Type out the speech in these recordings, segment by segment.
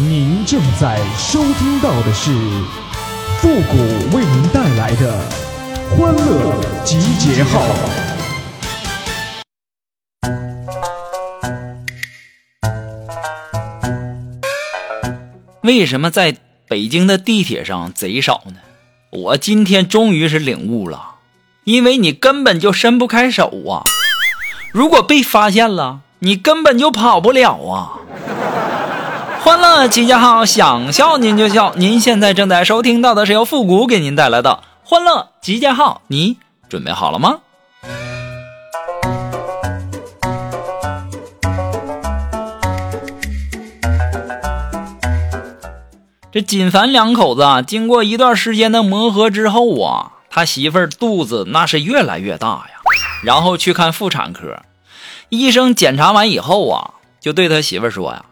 您正在收听到的是复古为您带来的欢乐集结号。为什么在北京的地铁上贼少呢？我今天终于是领悟了，因为你根本就伸不开手啊！如果被发现了，你根本就跑不了啊！欢乐集结号，想笑您就笑。您现在正在收听到的是由复古给您带来的欢乐集结号，你准备好了吗？这锦凡两口子啊，经过一段时间的磨合之后啊，他媳妇儿肚子那是越来越大呀。然后去看妇产科，医生检查完以后啊，就对他媳妇儿说呀：“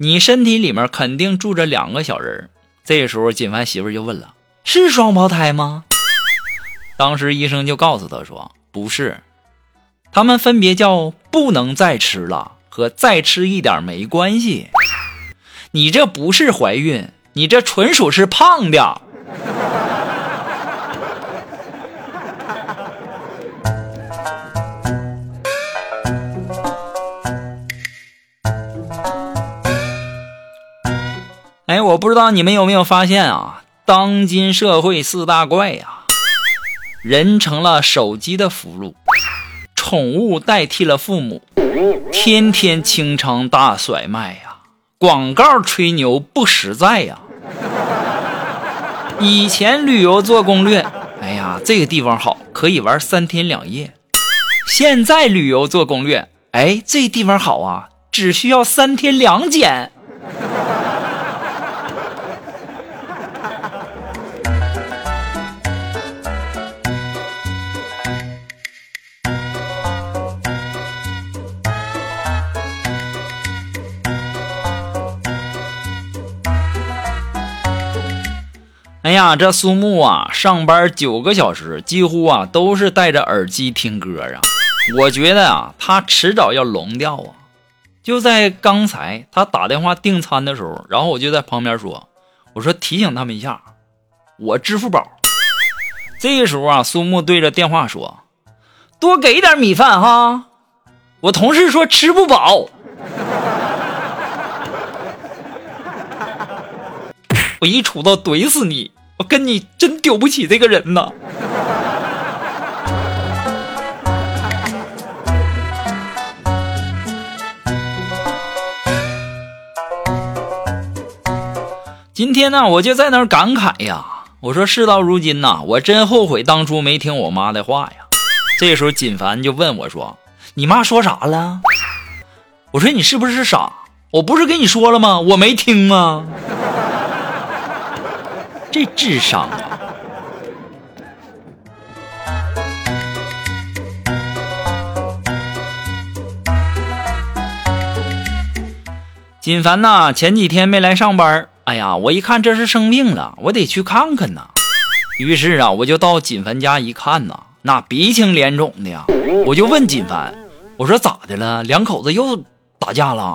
你身体里面肯定住着两个小人。”这时候锦凡媳妇就问了：“是双胞胎吗？”当时医生就告诉他说：“不是，他们分别叫不能再吃了和再吃一点没关系。你这不是怀孕。”你这纯属是胖的。哎，我不知道你们有没有发现啊？当今社会四大怪呀，人成了手机的俘虏，宠物代替了父母，天天清仓大甩卖呀。广告吹牛不实在呀！以前旅游做攻略，哎呀，这个地方好，可以玩三天两夜。现在旅游做攻略，哎，这地方好啊，只需要三天两检。哎呀，这苏木啊，上班九个小时，几乎啊都是戴着耳机听歌啊。我觉得啊，他迟早要聋掉啊。就在刚才，他打电话订餐的时候，然后我就在旁边说：“我说提醒他们一下，我支付宝。”这个时候啊，苏木对着电话说：“多给点米饭哈，我同事说吃不饱。”我一杵刀怼死你！我跟你真丢不起这个人呐。今天呢，我就在那儿感慨呀。我说事到如今呐，我真后悔当初没听我妈的话呀。这时候锦凡就问我说：“你妈说啥了？”我说：“你是不是傻？我不是跟你说了吗？我没听吗？”这智商啊！锦凡呐，前几天没来上班。哎呀，我一看这是生病了，我得去看看呐。于是啊，我就到锦凡家一看呐，那鼻青脸肿的呀。我就问锦凡，我说咋的了？两口子又打架了？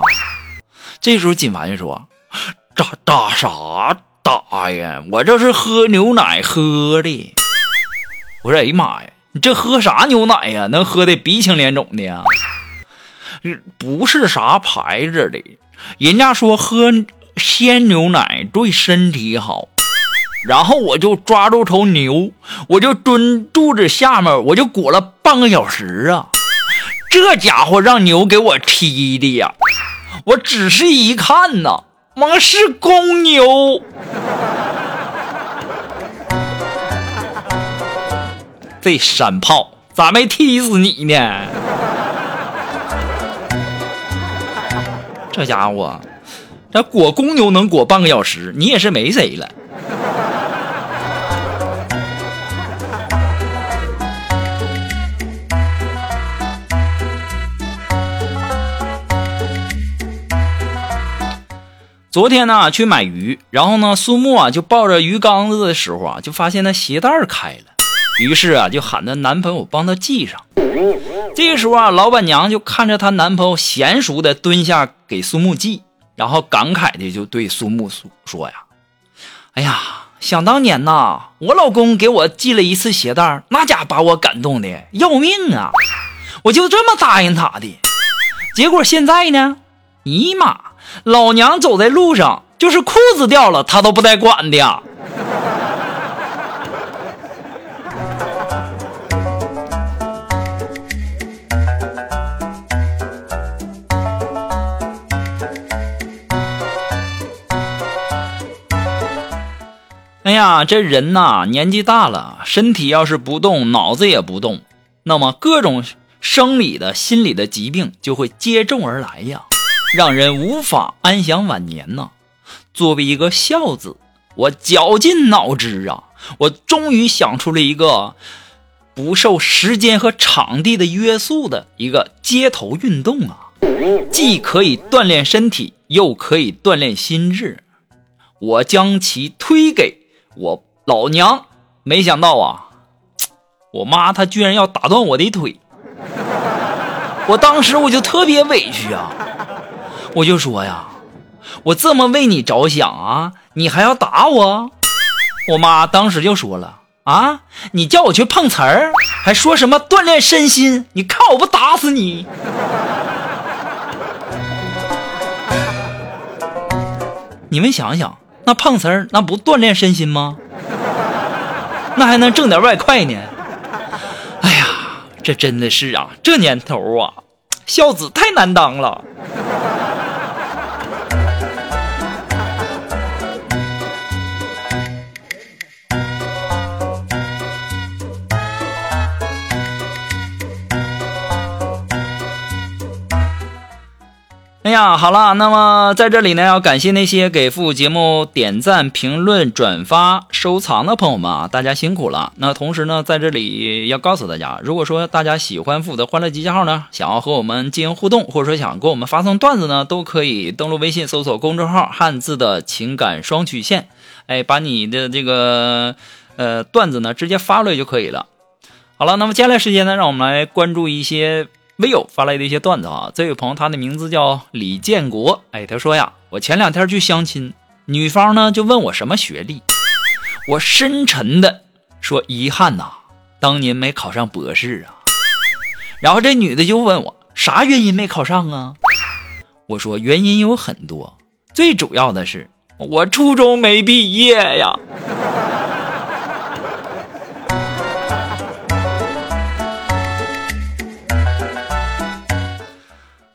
这时候锦凡就说：“ 打打啥？”打呀！我这是喝牛奶喝的。我说：“哎呀妈呀，你这喝啥牛奶呀？能喝的鼻青脸肿的呀？不是啥牌子的，人家说喝鲜牛奶对身体好。然后我就抓住头牛，我就蹲肚子下面，我就裹了半个小时啊！这家伙让牛给我踢的呀！我仔细一看呐。”我是公牛，这山炮咋没踢死你呢？这家伙，这裹公牛能裹半个小时，你也是没谁了。昨天呢，去买鱼，然后呢，苏木啊就抱着鱼缸子的时候啊，就发现那鞋带开了，于是啊就喊她男朋友帮她系上。这个时候啊，老板娘就看着她男朋友娴熟的蹲下给苏木系，然后感慨的就对苏木说呀：“哎呀，想当年呐，我老公给我系了一次鞋带，那家把我感动的要命啊！我就这么答应他的，结果现在呢，尼玛，老娘走在路上，就是裤子掉了，他都不带管的。”哎呀，这人呐，年纪大了，身体要是不动，脑子也不动，那么各种生理的、心理的疾病就会接踵而来呀，让人无法安享晚年呐。作为一个孝子，我绞尽脑汁啊，我终于想出了一个不受时间和场地的约束的一个街头运动啊，既可以锻炼身体，又可以锻炼心智。我将其推给。我老娘没想到啊，我妈她居然要打断我的腿，我当时我就特别委屈啊，我就说呀，我这么为你着想啊，你还要打我？我妈当时就说了啊，你叫我去碰瓷儿，还说什么锻炼身心？你看我不打死你！你们想想。那碰瓷儿那不锻炼身心吗？那还能挣点外快呢。哎呀，这真的是啊，这年头啊，孝子太难当了。哎呀，好了，那么在这里呢，要感谢那些给复古节目点赞、评论、转发、收藏的朋友们啊，大家辛苦了。那同时呢，在这里要告诉大家，如果说大家喜欢复古的欢乐集结号呢，想要和我们进行互动，或者说想给我们发送段子呢，都可以登录微信搜索公众号“汉字的情感双曲线”，哎，把你的这个呃段子呢直接发过来就可以了。好了，那么接下来时间呢，让我们来关注一些。微友发来的一些段子啊，这位朋友他的名字叫李建国，哎，他说呀，我前两天去相亲，女方呢就问我什么学历，我深沉的说遗憾呐，当年没考上博士啊。然后这女的就问我啥原因没考上啊？我说原因有很多，最主要的是我初中没毕业呀。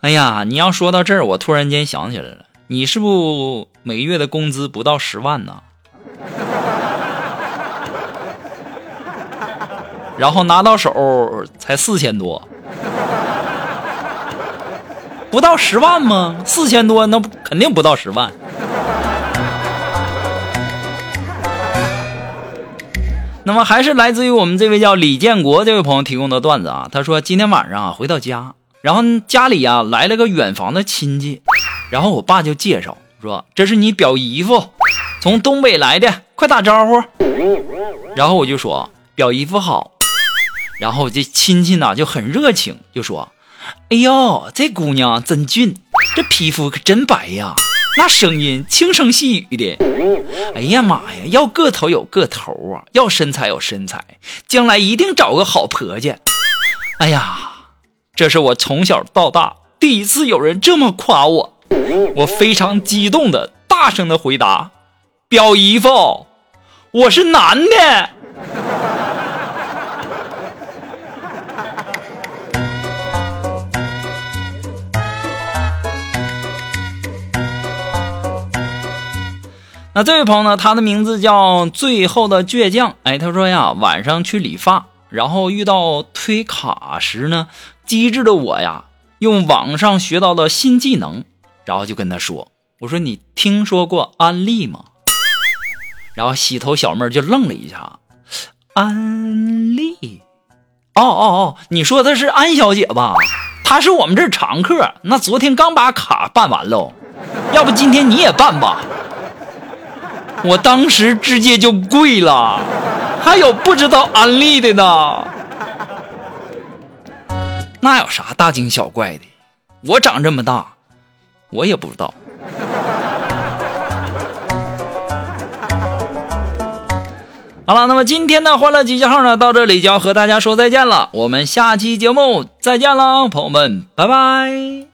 哎呀，你要说到这儿，我突然间想起来了，你是不每月的工资不到十万呢？然后拿到手才四千多，不到十万吗？四千多，那肯定不到十万。那么还是来自于我们这位叫李建国这位朋友提供的段子啊，他说今天晚上啊回到家。然后家里呀来了个远房的亲戚，然后我爸就介绍说：“这是你表姨夫，从东北来的，快打招呼。”然后我就说：“表姨夫好。”然后这亲戚呢就很热情，就说：“哎呦，这姑娘真俊，这皮肤可真白呀，那声音轻声细语的。哎呀妈呀，要个头有个头啊，要身材有身材，将来一定找个好婆家。哎呀。”这是我从小到大第一次有人这么夸我，我非常激动的大声的回答：“表姨夫，我是男的。”那这位朋友呢？他的名字叫最后的倔强。哎，他说呀，晚上去理发，然后遇到推卡时呢。机智的我呀，用网上学到的新技能，然后就跟他说：“我说你听说过安利吗？”然后洗头小妹就愣了一下，安利？哦哦哦，你说的是安小姐吧？她是我们这儿常客，那昨天刚把卡办完喽，要不今天你也办吧？我当时直接就跪了，还有不知道安利的呢。那有啥大惊小怪的？我长这么大，我也不知道。好了，那么今天的欢乐集结号呢？到这里就要和大家说再见了，我们下期节目再见喽，朋友们，拜拜。